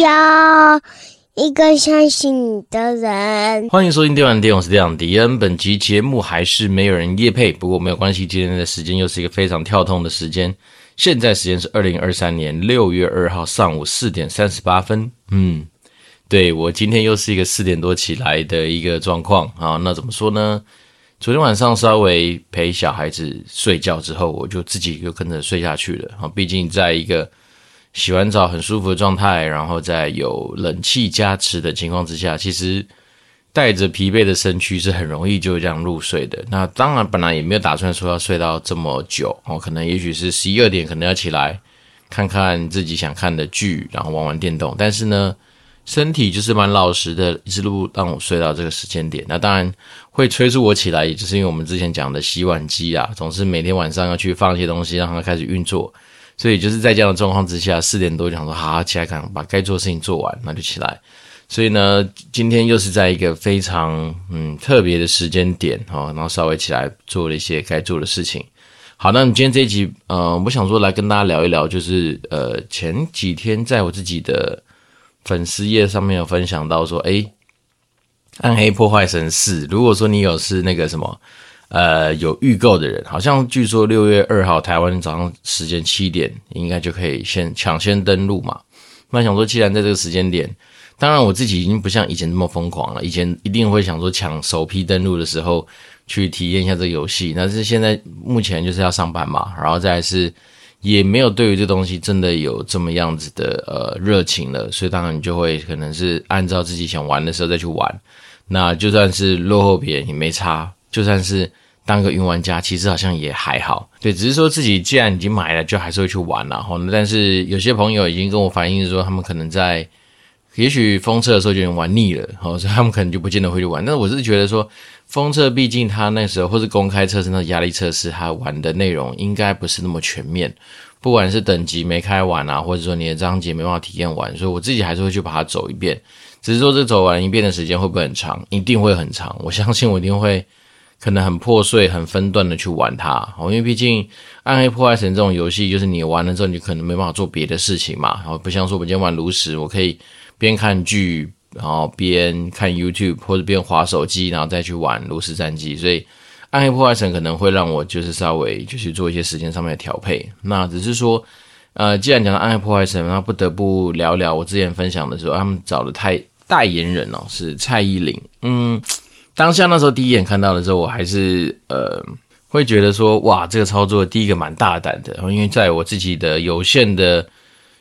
要一个相信你的人。欢迎收听电玩店，我是电玩迪恩。本集节目还是没有人夜配，不过没有关系，今天的时间又是一个非常跳痛的时间。现在时间是二零二三年六月二号上午四点三十八分。嗯，对，我今天又是一个四点多起来的一个状况啊。那怎么说呢？昨天晚上稍微陪小孩子睡觉之后，我就自己就跟着睡下去了。啊，毕竟在一个洗完澡很舒服的状态，然后在有冷气加持的情况之下，其实带着疲惫的身躯是很容易就这样入睡的。那当然本来也没有打算说要睡到这么久哦，可能也许是十一二点，可能要起来看看自己想看的剧，然后玩玩电动。但是呢，身体就是蛮老实的，一直路让我睡到这个时间点。那当然。会催促我起来，也就是因为我们之前讲的洗碗机啊，总是每天晚上要去放一些东西，让它开始运作。所以就是在这样的状况之下，四点多就想说，好好起来，赶把该做的事情做完，那就起来。所以呢，今天又是在一个非常嗯特别的时间点哈，然后稍微起来做了一些该做的事情。好，那你今天这一集，呃，我想说来跟大家聊一聊，就是呃前几天在我自己的粉丝页上面有分享到说，诶暗黑破坏神四，如果说你有是那个什么，呃，有预购的人，好像据说六月二号台湾早上时间七点，应该就可以先抢先登录嘛。那想说，既然在这个时间点，当然我自己已经不像以前那么疯狂了，以前一定会想说抢首批登录的时候去体验一下这个游戏。但是现在目前就是要上班嘛，然后再是也没有对于这东西真的有这么样子的呃热情了，所以当然你就会可能是按照自己想玩的时候再去玩。那就算是落后别人也没差，就算是当个云玩家，其实好像也还好。对，只是说自己既然已经买了，就还是会去玩了。吼，但是有些朋友已经跟我反映说，他们可能在也许封测的时候就已经玩腻了，吼，所以他们可能就不见得会去玩。但是我是觉得说，封测毕竟他那时候或是公开测试那压力测试，他玩的内容应该不是那么全面，不管是等级没开完啊，或者说你的章节没办法体验完，所以我自己还是会去把它走一遍。只是说这走完一遍的时间会不会很长？一定会很长。我相信我一定会可能很破碎、很分段的去玩它。哦，因为毕竟《暗黑破坏神》这种游戏，就是你玩了之后，你可能没办法做别的事情嘛。然后不像说我今天玩炉石，我可以边看剧，然后边看 YouTube 或者边滑手机，然后再去玩炉石战记。所以《暗黑破坏神》可能会让我就是稍微就是做一些时间上面的调配。那只是说。呃，既然讲到《暗黑破坏神》，那不得不聊聊我之前分享的时候，他们找的太代言人哦，是蔡依林。嗯，当下那时候第一眼看到的时候，我还是呃会觉得说，哇，这个操作第一个蛮大胆的。因为在我自己的有限的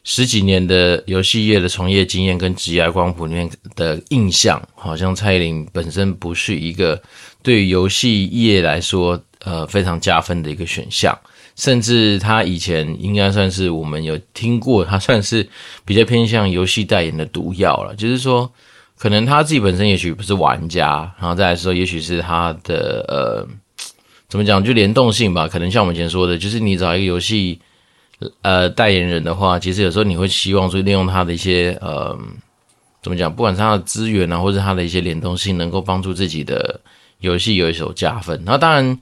十几年的游戏业的从业经验跟职业光谱里面的印象，好像蔡依林本身不是一个对于游戏业来说呃非常加分的一个选项。甚至他以前应该算是我们有听过，他算是比较偏向游戏代言的毒药了。就是说，可能他自己本身也许不是玩家，然后再来说，也许是他的呃，怎么讲，就联动性吧。可能像我们以前说的，就是你找一个游戏呃代言人的话，其实有时候你会希望说利用他的一些呃，怎么讲，不管是他的资源啊，或者他的一些联动性，能够帮助自己的游戏有一手加分。那当然。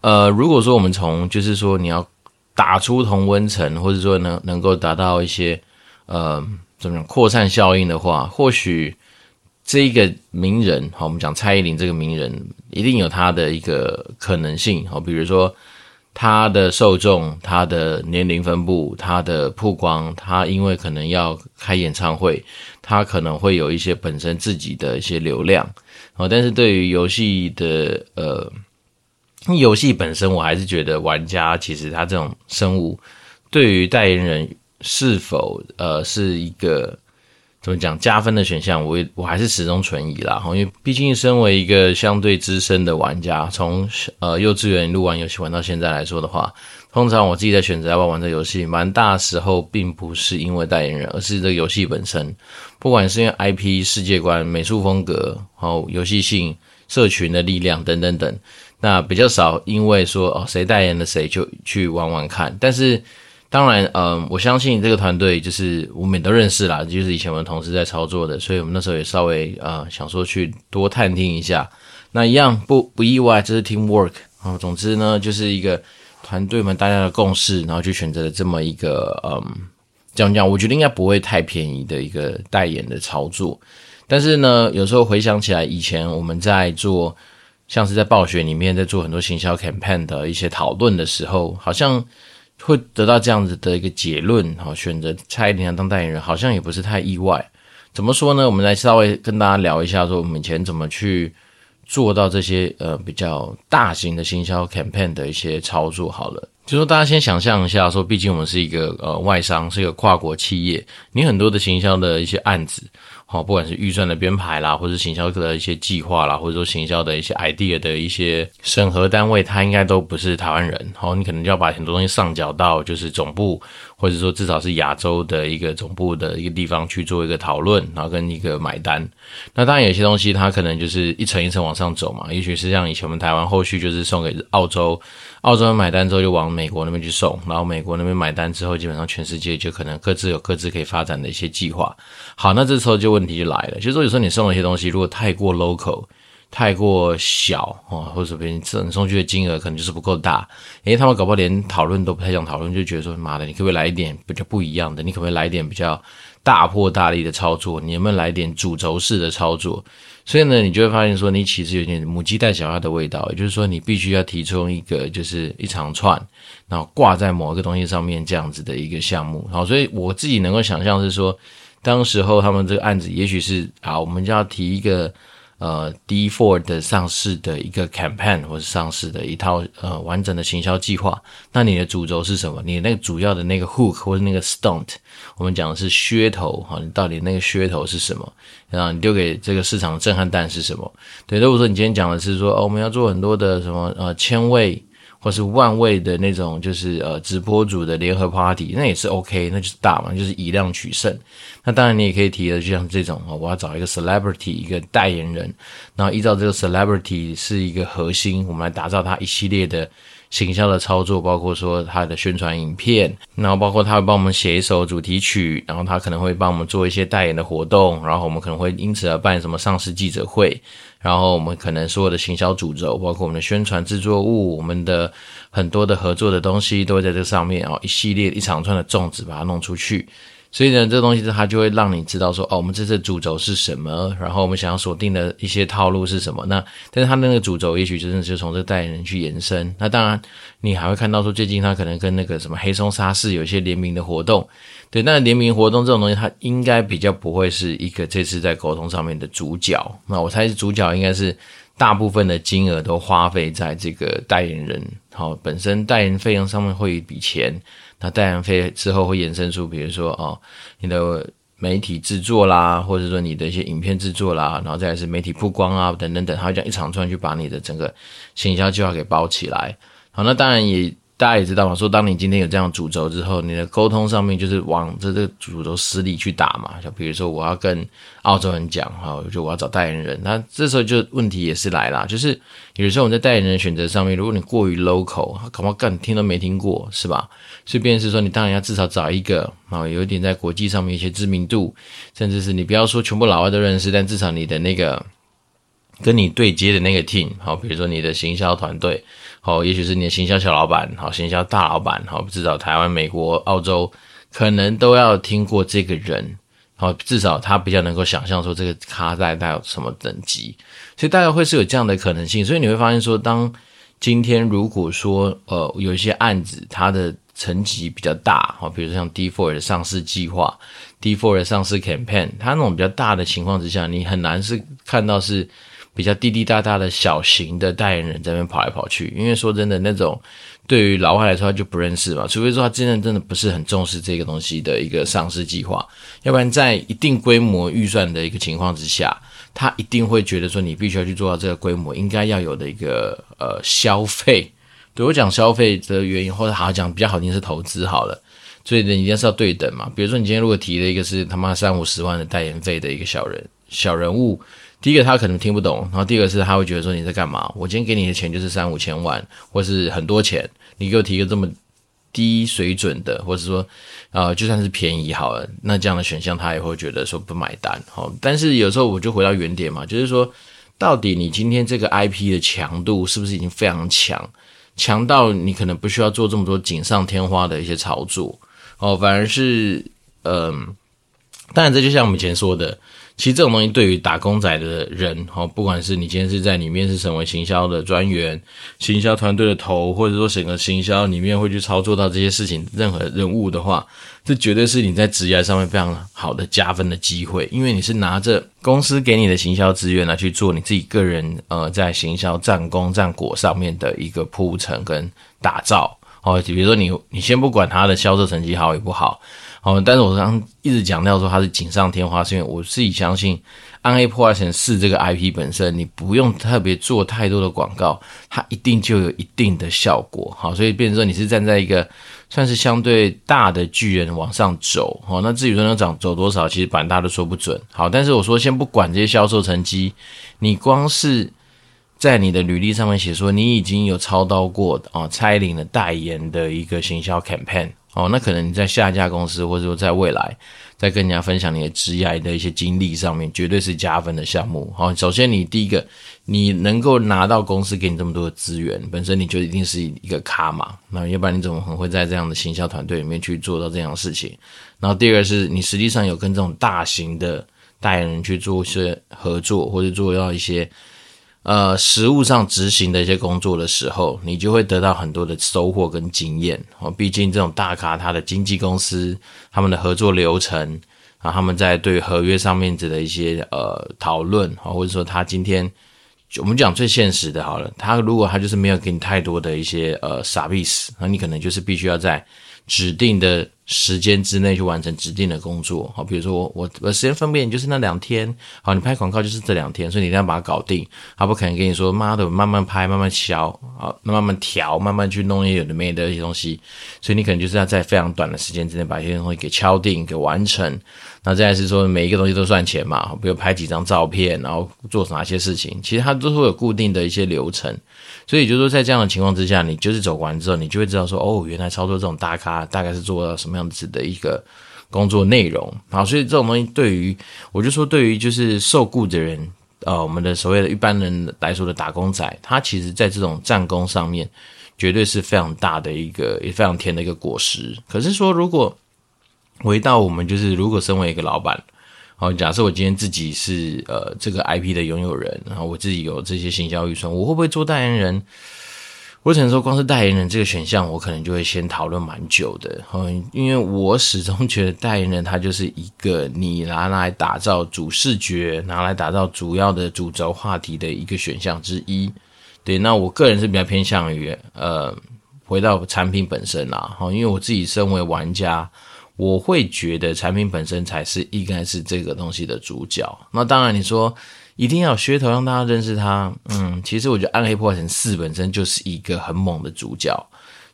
呃，如果说我们从就是说你要打出同温层，或者说能能够达到一些呃怎么样扩散效应的话，或许这一个名人，好，我们讲蔡依林这个名人，一定有他的一个可能性，好，比如说他的受众、他的年龄分布、他的曝光，他因为可能要开演唱会，他可能会有一些本身自己的一些流量，哦，但是对于游戏的呃。游戏本身，我还是觉得玩家其实他这种生物，对于代言人是否呃是一个怎么讲加分的选项，我我还是始终存疑啦。因为毕竟身为一个相对资深的玩家，从呃幼稚园一路玩游戏玩到现在来说的话，通常我自己在选择要不要玩这游戏，蛮大时候并不是因为代言人，而是这个游戏本身，不管是因为 IP 世界观、美术风格、还有游戏性、社群的力量等等等。那比较少，因为说哦，谁代言了谁就去玩玩看。但是当然，嗯，我相信这个团队就是我们都认识啦，就是以前我们同事在操作的，所以我们那时候也稍微呃想说去多探听一下。那一样不不意外，这是 teamwork 啊。总之呢，就是一个团队们大家的共识，然后去选择了这么一个嗯讲讲，我觉得应该不会太便宜的一个代言的操作。但是呢，有时候回想起来，以前我们在做，像是在暴雪里面在做很多行销 campaign 的一些讨论的时候，好像会得到这样子的一个结论，好，选择蔡依林当代言人，好像也不是太意外。怎么说呢？我们来稍微跟大家聊一下，说我们以前怎么去做到这些呃比较大型的行销 campaign 的一些操作。好了。就说大家先想象一下，说毕竟我们是一个呃外商，是一个跨国企业，你很多的行销的一些案子，好，不管是预算的编排啦，或是行销的一些计划啦，或者说行销的一些 idea 的一些审核单位，他应该都不是台湾人，好，你可能就要把很多东西上缴到就是总部。或者说至少是亚洲的一个总部的一个地方去做一个讨论，然后跟一个买单。那当然有些东西它可能就是一层一层往上走嘛，也许是像以前我们台湾后续就是送给澳洲，澳洲买单之后就往美国那边去送，然后美国那边买单之后，基本上全世界就可能各自有各自可以发展的一些计划。好，那这时候就问题就来了，就是说有时候你送了一些东西如果太过 local。太过小哦，或者别人赠送去的金额可能就是不够大，因为他们搞不好连讨论都不太想讨论，就觉得说妈的，你可不可以来一点比较不一样的？你可不可以来一点比较大破大立的操作？你有没有来点主轴式的操作？所以呢，你就会发现说，你其实有点母鸡带小鸭的味道，也就是说，你必须要提出一个就是一长串，然后挂在某一个东西上面这样子的一个项目。好，所以我自己能够想象是说，当时候他们这个案子也许是啊，我们就要提一个。呃，D4 的上市的一个 campaign 或是上市的一套呃完整的行销计划，那你的主轴是什么？你那个主要的那个 hook 或是那个 stunt，我们讲的是噱头哈，你到底那个噱头是什么？然后你丢给这个市场的震撼弹是什么？对，如果说你今天讲的是说，哦，我们要做很多的什么呃千位。或是万位的那种，就是呃直播主的联合 party，那也是 OK，那就是大嘛，就是以量取胜。那当然你也可以提的，就像这种啊，我要找一个 celebrity 一个代言人，然后依照这个 celebrity 是一个核心，我们来打造他一系列的行销的操作，包括说他的宣传影片，然后包括他会帮我们写一首主题曲，然后他可能会帮我们做一些代言的活动，然后我们可能会因此而办什么上市记者会。然后我们可能所有的行销主轴，包括我们的宣传制作物，我们的很多的合作的东西，都会在这上面哦，一系列一长串的粽子把它弄出去。所以呢，这东西它就会让你知道说，哦，我们这次主轴是什么，然后我们想要锁定的一些套路是什么。那但是它那个主轴，也许真的就从这代言人去延伸。那当然，你还会看到说，最近他可能跟那个什么黑松沙士有一些联名的活动。对，那联名活动这种东西，它应该比较不会是一个这次在沟通上面的主角。那我猜是主角应该是大部分的金额都花费在这个代言人，好，本身代言费用上面会有一笔钱。那代言费之后会衍生出，比如说哦，你的媒体制作啦，或者说你的一些影片制作啦，然后再是媒体曝光啊，等等等，它会这样一长串去把你的整个行销计划给包起来。好，那当然也。大家也知道嘛，说当你今天有这样主轴之后，你的沟通上面就是往这个主轴实力去打嘛。就比如说我要跟澳洲人讲哈，就我要找代言人，那这时候就问题也是来了，就是有时候我们在代言人选择上面，如果你过于 local，搞不好干听都没听过，是吧？所以便是说，你当然要至少找一个啊，有一点在国际上面一些知名度，甚至是你不要说全部老外都认识，但至少你的那个跟你对接的那个 team，好，比如说你的行销团队。哦，也许是你的行销小老板，好，行销大老板，好，至少台湾、美国、澳洲可能都要听过这个人，好，至少他比较能够想象说这个咖在带有什么等级，所以大概会是有这样的可能性。所以你会发现说，当今天如果说呃有一些案子它的层级比较大，好，比如像 D four 的上市计划、，D four 的上市 campaign，它那种比较大的情况之下，你很难是看到是。比较滴滴答答的小型的代言人在那边跑来跑去，因为说真的，那种对于老外来说他就不认识嘛，除非说他真的真的不是很重视这个东西的一个上市计划，要不然在一定规模预算的一个情况之下，他一定会觉得说你必须要去做到这个规模应该要有的一个呃消费。对我讲消费的原因，或者好好讲比较好听是投资好了，所以呢一定是要对等嘛。比如说你今天如果提了一个是他妈三五十万的代言费的一个小人小人物。第一个他可能听不懂，然后第二个是他会觉得说你在干嘛？我今天给你的钱就是三五千万，或是很多钱，你给我提一个这么低水准的，或者说呃就算是便宜好了，那这样的选项他也会觉得说不买单。好，但是有时候我就回到原点嘛，就是说到底你今天这个 IP 的强度是不是已经非常强，强到你可能不需要做这么多锦上添花的一些操作哦，反而是嗯，当然这就像我们以前说的。其实这种东西对于打工仔的人，哈，不管是你今天是在里面是成为行销的专员、行销团队的头，或者说整个行销里面会去操作到这些事情，任何人物的话，这绝对是你在职业上面非常好的加分的机会，因为你是拿着公司给你的行销资源来去做你自己个人呃在行销战功战果上面的一个铺陈跟打造，哦，比如说你你先不管他的销售成绩好与不好。哦，但是我刚一直强调说它是锦上添花，是因为我自己相信《暗黑破坏神四》这个 IP 本身，你不用特别做太多的广告，它一定就有一定的效果。好，所以变成说你是站在一个算是相对大的巨人往上走。好，那至于说能涨走多少，其实板大都说不准。好，但是我说先不管这些销售成绩，你光是在你的履历上面写说你已经有操刀过啊蔡依林的代言的一个行销 campaign。哦，那可能你在下一家公司，或者说在未来，在跟人家分享你的职业的一些经历上面，绝对是加分的项目。好，首先你第一个，你能够拿到公司给你这么多的资源，本身你就一定是一个咖嘛。那要不然你怎么很会在这样的行销团队里面去做到这样的事情？然后第二个是你实际上有跟这种大型的代言人去做一些合作，或者做到一些。呃，实务上执行的一些工作的时候，你就会得到很多的收获跟经验哦。毕竟这种大咖，他的经纪公司，他们的合作流程啊，他们在对合约上面的一些呃讨论啊，或者说他今天我们讲最现实的，好了，他如果他就是没有给你太多的一些呃 service，那你可能就是必须要在指定的。时间之内去完成指定的工作，好，比如说我我我时间分配就是那两天，好，你拍广告就是这两天，所以你一定要把它搞定，他不可能跟你说妈的慢慢拍，慢慢敲，啊，慢慢调，慢慢去弄一些有的没的一些东西，所以你可能就是要在非常短的时间之内把一些东西给敲定，给完成。那再来是说每一个东西都算钱嘛，比如拍几张照片，然后做哪些事情，其实它都会有固定的一些流程。所以就是说，在这样的情况之下，你就是走完之后，你就会知道说，哦，原来操作这种大咖大概是做到什么样子的一个工作内容。好，所以这种东西对于，我就说对于就是受雇的人，呃，我们的所谓的一般人来说的打工仔，他其实在这种战功上面，绝对是非常大的一个，也非常甜的一个果实。可是说，如果回到我们就是，如果身为一个老板。好，假设我今天自己是呃这个 IP 的拥有人，然后我自己有这些行销预算，我会不会做代言人？我只能说，光是代言人这个选项，我可能就会先讨论蛮久的。嗯，因为我始终觉得代言人他就是一个你拿来打造主视觉、拿来打造主要的主轴话题的一个选项之一。对，那我个人是比较偏向于呃回到产品本身啦。好，因为我自己身为玩家。我会觉得产品本身才是应该是这个东西的主角。那当然，你说一定要噱头让大家认识他，嗯，其实我觉得《暗黑破坏神四》本身就是一个很猛的主角。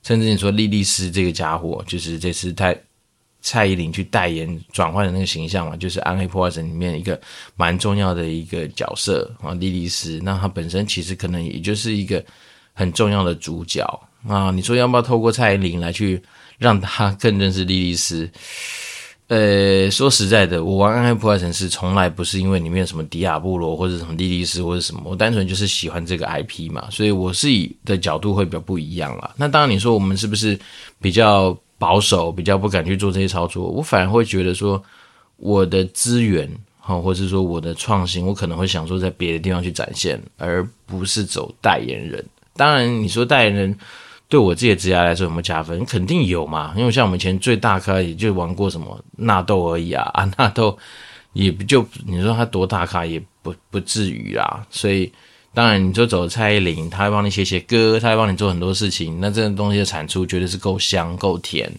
甚至你说莉莉丝这个家伙，就是这次蔡蔡依林去代言转换的那个形象嘛，就是《暗黑破坏神》里面一个蛮重要的一个角色啊，莉莉丝。那它本身其实可能也就是一个很重要的主角啊。你说要不要透过蔡依林来去？让他更认识莉莉丝。呃，说实在的，我玩《暗黑破坏神四》从来不是因为里面有什么迪亚布罗或者什么莉莉丝或者什么，我单纯就是喜欢这个 IP 嘛，所以我是以的角度会比较不一样啦。那当然，你说我们是不是比较保守，比较不敢去做这些操作？我反而会觉得说，我的资源哈，或是说我的创新，我可能会想说在别的地方去展现，而不是走代言人。当然，你说代言人。对我自己的职业来说有没有加分？肯定有嘛，因为像我们以前最大咖也就玩过什么纳豆而已啊，啊 纳豆也不就你说他多大咖也不不至于啦。所以当然你说走蔡依林，他会帮你写写歌，他会帮你做很多事情，那这个东西的产出绝对是够香够甜。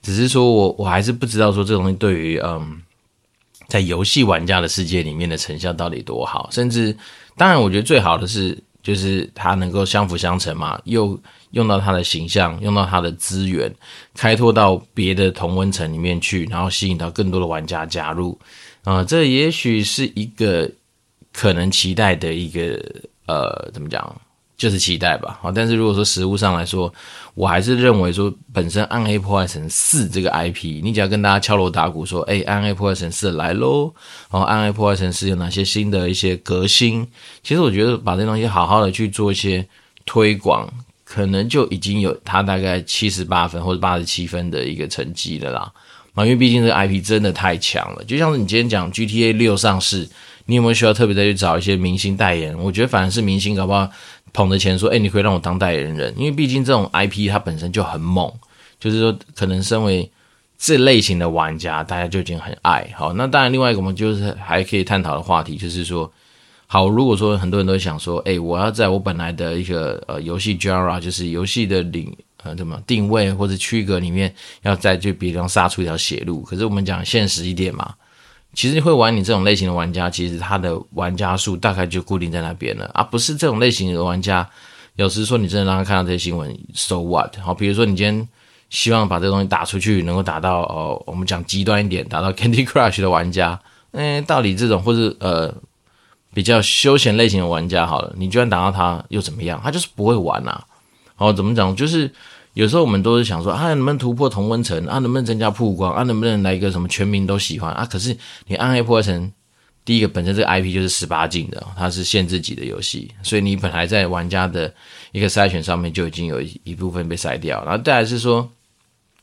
只是说我我还是不知道说这个东西对于嗯在游戏玩家的世界里面的成效到底多好，甚至当然我觉得最好的是就是它能够相辅相成嘛，又。用到他的形象，用到他的资源，开拓到别的同温层里面去，然后吸引到更多的玩家加入，啊、这也许是一个可能期待的一个呃，怎么讲，就是期待吧。好，但是如果说实物上来说，我还是认为说，本身《暗黑破坏神四》这个 IP，你只要跟大家敲锣打鼓说，哎，《暗黑破坏神四》来喽，然后《暗黑破坏神四》有哪些新的一些革新，其实我觉得把这东西好好的去做一些推广。可能就已经有他大概七十八分或者八十七分的一个成绩了啦。啊，因为毕竟这个 IP 真的太强了。就像是你今天讲 GTA 六上市，你有没有需要特别再去找一些明星代言？我觉得反而是明星搞不好捧着钱说，哎，你可以让我当代言人，因为毕竟这种 IP 它本身就很猛，就是说可能身为这类型的玩家，大家就已经很爱好。那当然，另外一个我们就是还可以探讨的话题，就是说。好，如果说很多人都想说，哎，我要在我本来的一个呃游戏 genre，就是游戏的领呃怎么定位或者区隔里面，要再就比方杀出一条血路。可是我们讲现实一点嘛，其实会玩你这种类型的玩家，其实他的玩家数大概就固定在那边了，而、啊、不是这种类型的玩家。有时说你真的让他看到这些新闻，so what？好，比如说你今天希望把这个东西打出去，能够打到哦，我们讲极端一点，打到 Candy Crush 的玩家，哎，到底这种或者呃。比较休闲类型的玩家，好了，你就算打到他又怎么样？他就是不会玩呐。哦，怎么讲？就是有时候我们都是想说，啊，能不能突破同温层啊？能不能增加曝光啊？能不能来一个什么全民都喜欢啊？可是你暗黑破坏神，第一个本身这个 IP 就是十八禁的，它是限制级的游戏，所以你本来在玩家的一个筛选上面就已经有一一部分被筛掉。然后再来是说，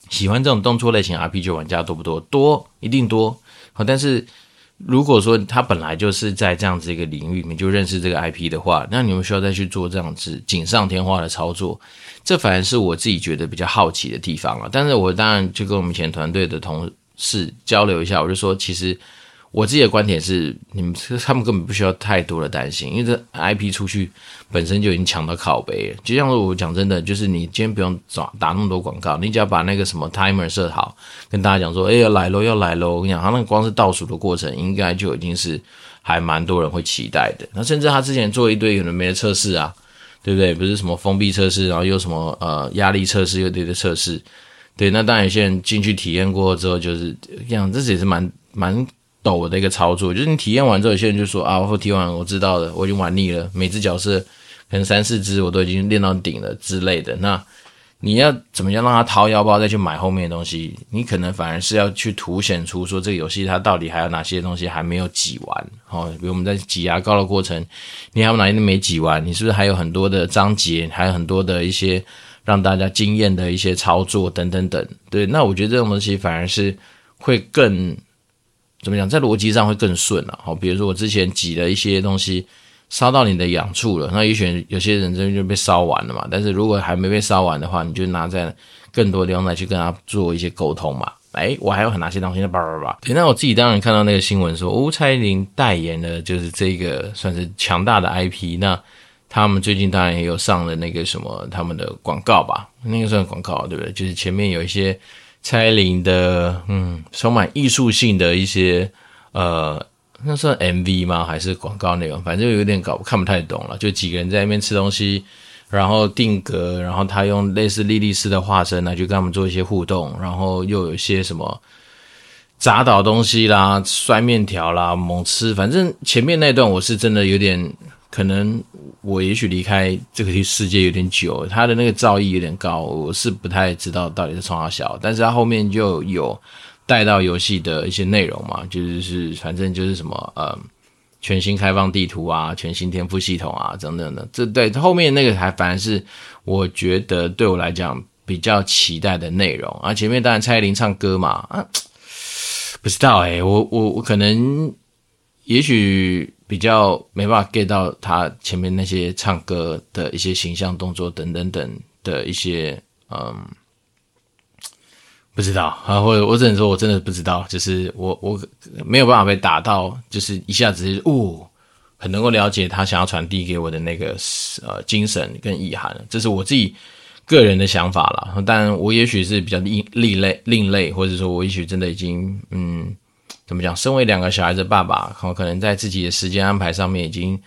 喜欢这种动作类型 RPG 玩家多不多？多，一定多。好，但是。如果说他本来就是在这样子一个领域里面就认识这个 IP 的话，那你们需要再去做这样子锦上添花的操作，这反而是我自己觉得比较好奇的地方了。但是我当然就跟我们以前团队的同事交流一下，我就说其实。我自己的观点是，你们他们根本不需要太多的担心，因为这 IP 出去本身就已经强到靠北了。就像我讲真的，就是你今天不用打打那么多广告，你只要把那个什么 timer 设好，跟大家讲说，哎呀来喽要来喽，我跟你讲，他那个光是倒数的过程，应该就已经是还蛮多人会期待的。那甚至他之前做一堆有的没的测试啊，对不对？不是什么封闭测试，然后又什么呃压力测试，又对的测试，对。那当然有些人进去体验过之后，就是这样，这也是蛮蛮。抖的一个操作，就是你体验完之后，有些人就说啊，我体验完我知道了，我已经玩腻了，每只角色可能三四只我都已经练到顶了之类的。那你要怎么样让他掏腰包再去买后面的东西？你可能反而是要去凸显出说这个游戏它到底还有哪些东西还没有挤完。哦，比如我们在挤牙膏的过程，你还有哪些没挤完？你是不是还有很多的章节，还有很多的一些让大家惊艳的一些操作等等等？对，那我觉得这种东西反而是会更。怎么讲，在逻辑上会更顺了。好，比如说我之前挤了一些东西，烧到你的痒处了，那也许有些人真的就被烧完了嘛。但是如果还没被烧完的话，你就拿在更多地方来去跟他做一些沟通嘛。哎，我还有很哪些东西，叭叭叭。那我自己当然看到那个新闻说，哦，蔡依林代言的就是这个算是强大的 IP。那他们最近当然也有上了那个什么他们的广告吧，那个算广告对不对？就是前面有一些。蔡依林的，嗯，充满艺术性的一些，呃，那算 MV 吗？还是广告内容？反正有点搞看不太懂了。就几个人在那边吃东西，然后定格，然后他用类似莉莉丝的化身来去跟他们做一些互动，然后又有一些什么砸倒东西啦、摔面条啦、猛吃，反正前面那段我是真的有点。可能我也许离开这个世界有点久，他的那个造诣有点高，我是不太知道到底是从哪小，但是他后面就有带到游戏的一些内容嘛，就是是反正就是什么呃全新开放地图啊，全新天赋系统啊等等的，这对后面那个还反而是我觉得对我来讲比较期待的内容啊，前面当然蔡依林唱歌嘛啊，不知道诶、我我我可能也许。比较没办法 get 到他前面那些唱歌的一些形象动作等等等的一些嗯，不知道啊，或者我只能说我真的不知道，就是我我没有办法被打到，就是一下子哦，很能够了解他想要传递给我的那个呃精神跟意涵，这是我自己个人的想法啦。但我也许是比较另另类另类，或者说我也许真的已经嗯。怎么讲？身为两个小孩子的爸爸，可能在自己的时间安排上面已经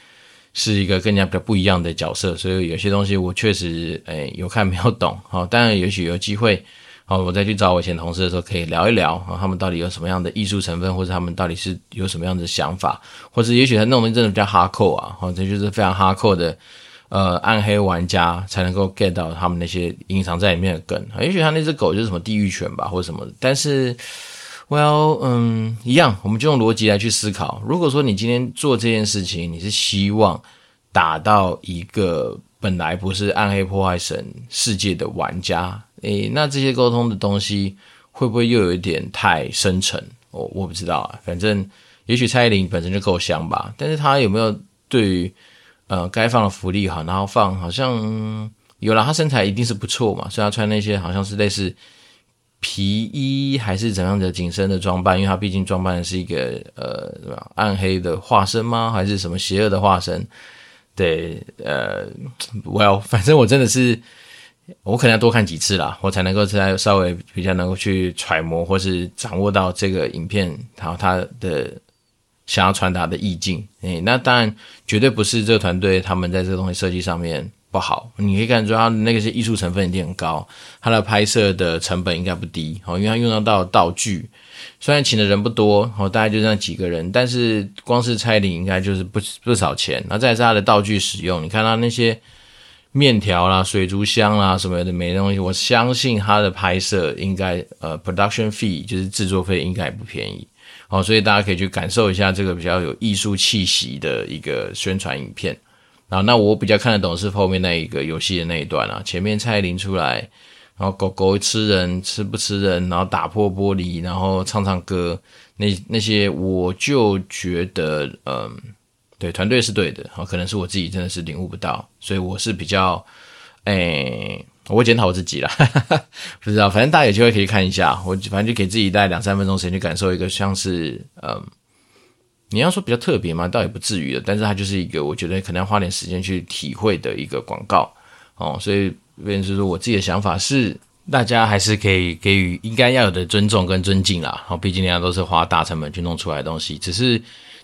是一个更加比较不一样的角色，所以有些东西我确实诶有看没有懂。好，当然也许有机会，好，我再去找我以前同事的时候可以聊一聊，他们到底有什么样的艺术成分，或者他们到底是有什么样的想法，或者也许他那种东西真的比较哈扣啊，好，这就是非常哈扣的呃暗黑玩家才能够 get 到他们那些隐藏在里面的梗。也许他那只狗就是什么地狱犬吧，或者什么，但是。Well，嗯，一样，我们就用逻辑来去思考。如果说你今天做这件事情，你是希望打到一个本来不是暗黑破坏神世界的玩家，诶，那这些沟通的东西会不会又有一点太深沉？我我不知道啊，反正也许蔡依林本身就够香吧，但是她有没有对于呃该放的福利好，然后放好像有了，她身材一定是不错嘛，所以她穿那些好像是类似皮衣还是怎样的紧身的装扮，因为他毕竟装扮的是一个呃暗黑的化身吗？还是什么邪恶的化身？对，呃，Well，反正我真的是。我可能要多看几次啦，我才能够再稍微比较能够去揣摩或是掌握到这个影片，然后它的想要传达的意境。诶，那当然绝对不是这个团队他们在这个东西设计上面不好，你可以看出他那个是艺术成分一定很高，他的拍摄的成本应该不低哦，因为他用到道具，虽然请的人不多哦，大概就那几个人，但是光是蔡依林应该就是不不少钱，那再是他的道具使用，你看他那些。面条啦、水族箱啦什么的没东西，我相信他的拍摄应该呃 production fee 就是制作费应该也不便宜哦，所以大家可以去感受一下这个比较有艺术气息的一个宣传影片。然后那我比较看得懂是后面那一个游戏的那一段啊，前面蔡依林出来，然后狗狗吃人吃不吃人，然后打破玻璃，然后唱唱歌，那那些我就觉得嗯。对，团队是对的，可能是我自己真的是领悟不到，所以我是比较，诶，我检讨我自己啦，不知道，反正大家有机会可以看一下，我反正就给自己带两三分钟时间去感受一个像是，嗯，你要说比较特别嘛，倒也不至于的，但是它就是一个我觉得可能要花点时间去体会的一个广告，哦，所以变成是说我自己的想法是，大家还是可以给予应该要有的尊重跟尊敬啦，哦，毕竟人家都是花大成本去弄出来的东西，只是。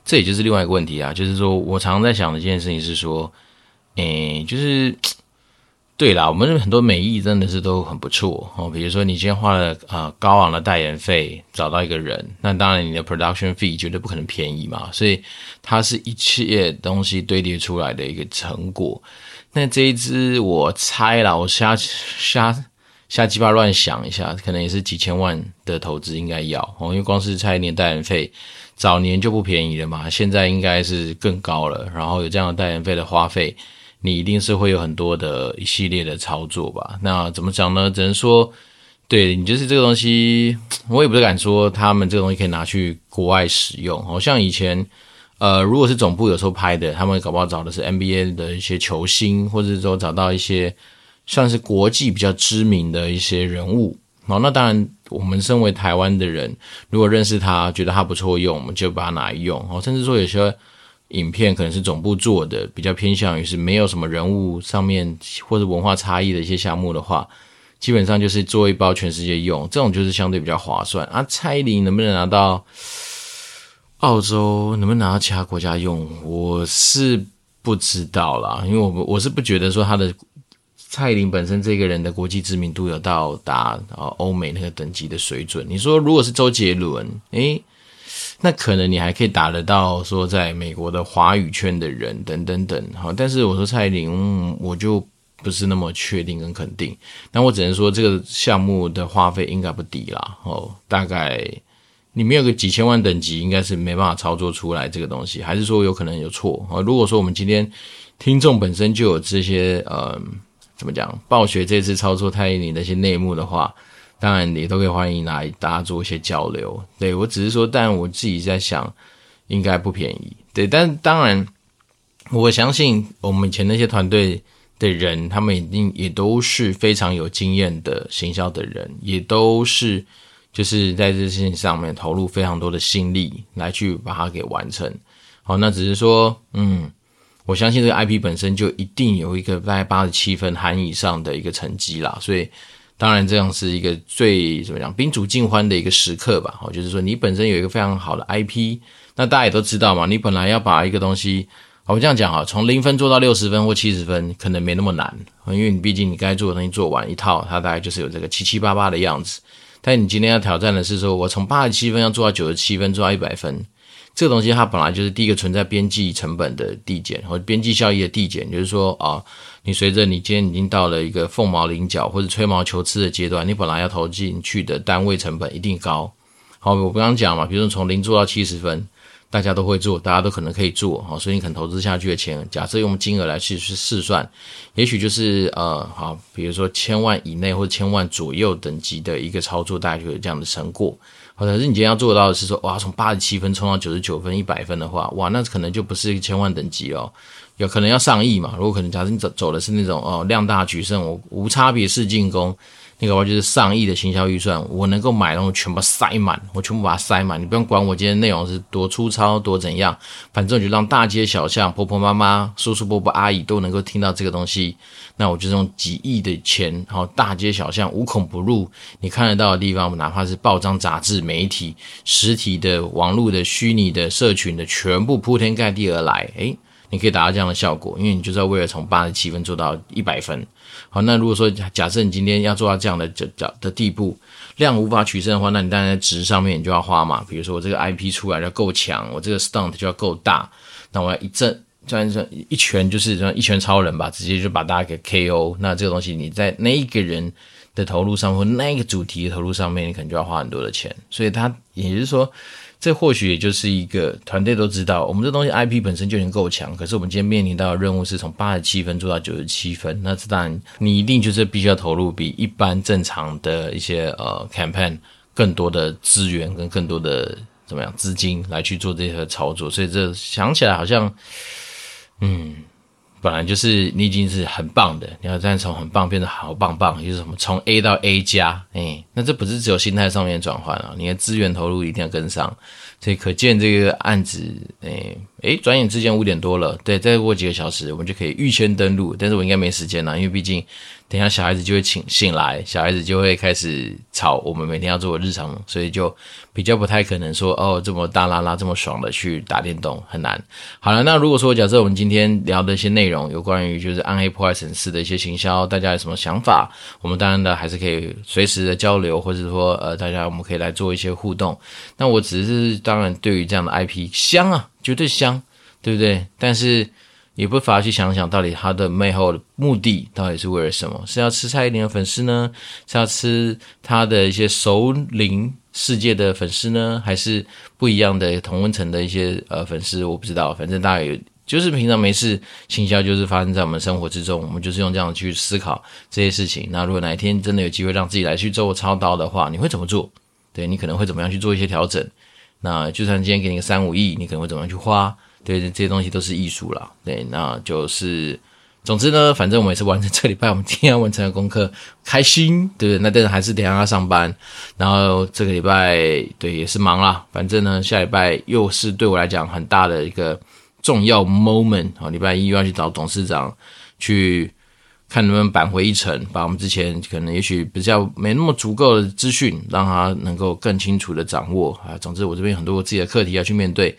这也就是另外一个问题啊，就是说我常常在想的一件事情是说，诶，就是对啦，我们很多美意真的是都很不错哦。比如说你今天花了啊高昂的代言费找到一个人，那当然你的 production fee 绝对不可能便宜嘛，所以它是一切东西堆叠出来的一个成果。那这一支我猜啦，我瞎瞎瞎鸡巴乱想一下，可能也是几千万的投资应该要哦，因为光是猜一年代言费。早年就不便宜了嘛，现在应该是更高了。然后有这样的代言费的花费，你一定是会有很多的一系列的操作吧？那怎么讲呢？只能说，对你就是这个东西，我也不是敢说他们这个东西可以拿去国外使用。好像以前，呃，如果是总部有时候拍的，他们搞不好找的是 NBA 的一些球星，或者说找到一些算是国际比较知名的一些人物。好，那当然，我们身为台湾的人，如果认识他，觉得他不错用，我们就把它拿来用。哦，甚至说有些影片可能是总部做的，比较偏向于是没有什么人物上面或者文化差异的一些项目的话，基本上就是做一包全世界用，这种就是相对比较划算。啊，蔡依林能不能拿到澳洲，能不能拿到其他国家用，我是不知道啦，因为我我是不觉得说他的。蔡依林本身这个人的国际知名度有到达欧美那个等级的水准。你说如果是周杰伦，诶，那可能你还可以打得到说在美国的华语圈的人等等等。好，但是我说蔡依林，我就不是那么确定跟肯定。但我只能说这个项目的花费应该不低啦。哦，大概你没有个几千万等级，应该是没办法操作出来这个东西，还是说有可能有错？啊，如果说我们今天听众本身就有这些，呃。怎么讲？暴雪这次操作蔡依林那些内幕的话，当然也都可以欢迎来大家做一些交流。对，我只是说，但我自己在想，应该不便宜。对，但当然，我相信我们以前那些团队的人，他们一定也都是非常有经验的行销的人，也都是就是在这件事情上面投入非常多的心力来去把它给完成。好，那只是说，嗯。我相信这个 IP 本身就一定有一个大概八十七分含以上的一个成绩啦，所以当然这样是一个最怎么讲宾主尽欢的一个时刻吧。哦，就是说你本身有一个非常好的 IP，那大家也都知道嘛，你本来要把一个东西，我这样讲哈，从零分做到六十分或七十分，可能没那么难，因为你毕竟你该做的东西做完一套，它大概就是有这个七七八八的样子。但你今天要挑战的是说，我从八十七分要做到九十七分，做到一百分。这个东西它本来就是第一个存在边际成本的递减或边际效益的递减，就是说啊，你随着你今天已经到了一个凤毛麟角或者吹毛求疵的阶段，你本来要投进去的单位成本一定高。好，我刚刚讲嘛，比如说从零做到七十分，大家都会做，大家都可能可以做，好，所以你肯投资下去的钱，假设用金额来去去试算，也许就是呃，好，比如说千万以内或者千万左右等级的一个操作，大概就有这样的成果。或者是你今天要做到的是说，哇，从八十七分冲到九十九分、一百分的话，哇，那可能就不是一千万等级哦，有可能要上亿嘛。如果可能，假设你走走的是那种哦，量大取胜，我无差别式进攻。那个话就是上亿的行销预算，我能够买，然后全部塞满，我全部把它塞满。你不用管我今天内容是多粗糙多怎样，反正我就让大街小巷、婆婆妈妈、叔叔伯伯、阿姨都能够听到这个东西。那我就用几亿的钱，然后大街小巷无孔不入，你看得到的地方，哪怕是报章、杂志、媒体、实体的、网络的、虚拟的、社群的，全部铺天盖地而来。诶，你可以达到这样的效果，因为你就是要为了从八十七分做到一百分。好，那如果说假设你今天要做到这样的这这的地步，量无法取胜的话，那你当然在值上面你就要花嘛。比如说我这个 IP 出来要够强，我这个 stunt 就要够大，那我要一阵，这样一拳就是一拳超人吧，直接就把大家给 KO。那这个东西你在那一个人的投入上或那个主题的投入上面，你可能就要花很多的钱。所以它也就是说。这或许也就是一个团队都知道，我们这东西 IP 本身就已经够强，可是我们今天面临到的任务是从八十七分做到九十七分，那这当然你一定就是必须要投入比一般正常的一些呃 campaign 更多的资源跟更多的怎么样资金来去做这些操作，所以这想起来好像嗯。本来就是你已经是很棒的，你要再从很棒变成好棒棒，就是什么从 A 到 A 加，哎，那这不是只有心态上面转换啊，你的资源投入一定要跟上，所以可见这个案子，哎哎，转眼之间五点多了，对，再过几个小时我们就可以预先登录，但是我应该没时间了，因为毕竟。等一下，小孩子就会醒醒来，小孩子就会开始吵我们每天要做的日常，所以就比较不太可能说哦这么大啦啦这么爽的去打电动很难。好了，那如果说假设我们今天聊的一些内容有关于就是暗黑破坏神四的一些行销，大家有什么想法？我们当然的还是可以随时的交流，或者说呃大家我们可以来做一些互动。那我只是当然对于这样的 IP 香啊，绝对香，对不对？但是。也不乏去想想，到底他的背后的目的到底是为了什么？是要吃蔡依林的粉丝呢？是要吃他的一些熟龄世界的粉丝呢？还是不一样的同温层的一些呃粉丝？我不知道，反正大概有，就是平常没事，行销就是发生在我们生活之中，我们就是用这样去思考这些事情。那如果哪一天真的有机会让自己来去做操刀的话，你会怎么做？对，你可能会怎么样去做一些调整？那就算今天给你个三五亿，你可能会怎么样去花？对，这些东西都是艺术啦。对，那就是，总之呢，反正我们也是完成 这礼拜我们今天要完成的功课，开心，对不对？那但是还是等一下要上班，然后这个礼拜对也是忙啦。反正呢，下礼拜又是对我来讲很大的一个重要 moment 啊，礼拜一又要去找董事长去看能不能扳回一城，把我们之前可能也许比较没那么足够的资讯，让他能够更清楚的掌握啊。总之，我这边很多自己的课题要去面对。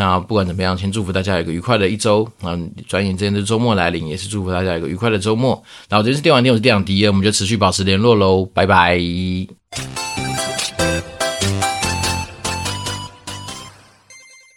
那不管怎么样，先祝福大家有个愉快的一周。那转眼之间的周末来临，也是祝福大家有个愉快的周末。那我这是电玩店，我是电长迪，我们就持续保持联络喽，拜拜。